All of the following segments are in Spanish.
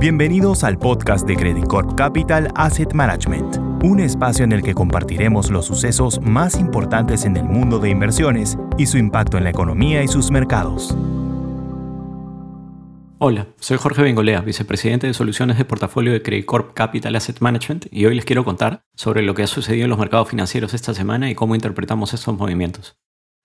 Bienvenidos al podcast de Credit Corp Capital Asset Management, un espacio en el que compartiremos los sucesos más importantes en el mundo de inversiones y su impacto en la economía y sus mercados. Hola, soy Jorge Bengolea, vicepresidente de soluciones de portafolio de Credit Corp Capital Asset Management, y hoy les quiero contar sobre lo que ha sucedido en los mercados financieros esta semana y cómo interpretamos estos movimientos.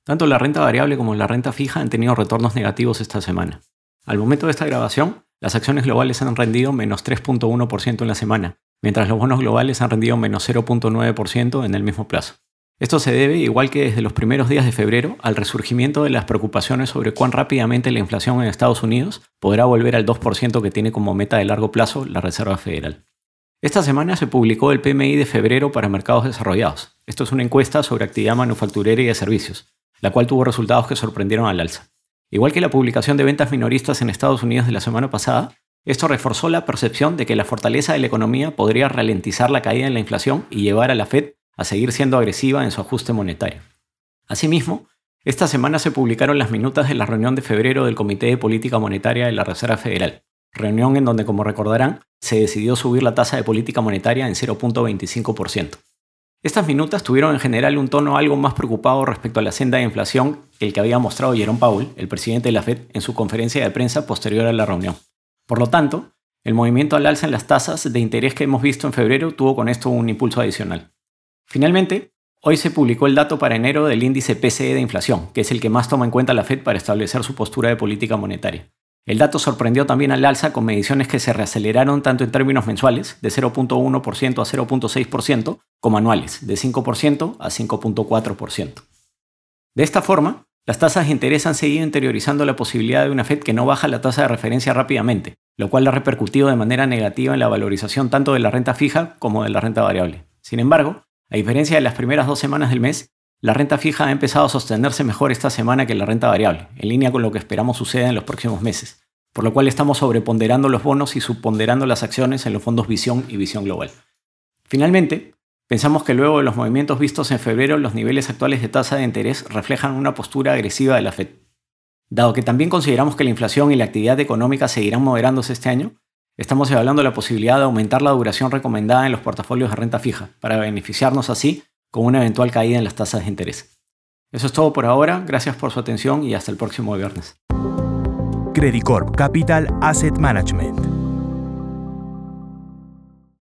Tanto la renta variable como la renta fija han tenido retornos negativos esta semana. Al momento de esta grabación, las acciones globales han rendido menos 3.1% en la semana, mientras los bonos globales han rendido menos 0.9% en el mismo plazo. Esto se debe, igual que desde los primeros días de febrero, al resurgimiento de las preocupaciones sobre cuán rápidamente la inflación en Estados Unidos podrá volver al 2% que tiene como meta de largo plazo la Reserva Federal. Esta semana se publicó el PMI de febrero para mercados desarrollados. Esto es una encuesta sobre actividad manufacturera y de servicios, la cual tuvo resultados que sorprendieron al alza. Igual que la publicación de ventas minoristas en Estados Unidos de la semana pasada, esto reforzó la percepción de que la fortaleza de la economía podría ralentizar la caída en la inflación y llevar a la Fed a seguir siendo agresiva en su ajuste monetario. Asimismo, esta semana se publicaron las minutas de la reunión de febrero del Comité de Política Monetaria de la Reserva Federal, reunión en donde, como recordarán, se decidió subir la tasa de política monetaria en 0.25%. Estas minutas tuvieron en general un tono algo más preocupado respecto a la senda de inflación que el que había mostrado Jerome Powell, el presidente de la Fed, en su conferencia de prensa posterior a la reunión. Por lo tanto, el movimiento al alza en las tasas de interés que hemos visto en febrero tuvo con esto un impulso adicional. Finalmente, hoy se publicó el dato para enero del índice PCE de inflación, que es el que más toma en cuenta la Fed para establecer su postura de política monetaria. El dato sorprendió también al alza con mediciones que se reaceleraron tanto en términos mensuales, de 0.1% a 0.6%, como anuales, de 5% a 5.4%. De esta forma, las tasas de interés han seguido interiorizando la posibilidad de una Fed que no baja la tasa de referencia rápidamente, lo cual ha repercutido de manera negativa en la valorización tanto de la renta fija como de la renta variable. Sin embargo, a diferencia de las primeras dos semanas del mes, la renta fija ha empezado a sostenerse mejor esta semana que la renta variable, en línea con lo que esperamos suceda en los próximos meses, por lo cual estamos sobreponderando los bonos y subponderando las acciones en los fondos Visión y Visión Global. Finalmente, pensamos que luego de los movimientos vistos en febrero, los niveles actuales de tasa de interés reflejan una postura agresiva de la Fed. Dado que también consideramos que la inflación y la actividad económica seguirán moderándose este año, estamos evaluando la posibilidad de aumentar la duración recomendada en los portafolios de renta fija, para beneficiarnos así con una eventual caída en las tasas de interés. Eso es todo por ahora, gracias por su atención y hasta el próximo viernes. Credit Corp Capital Asset Management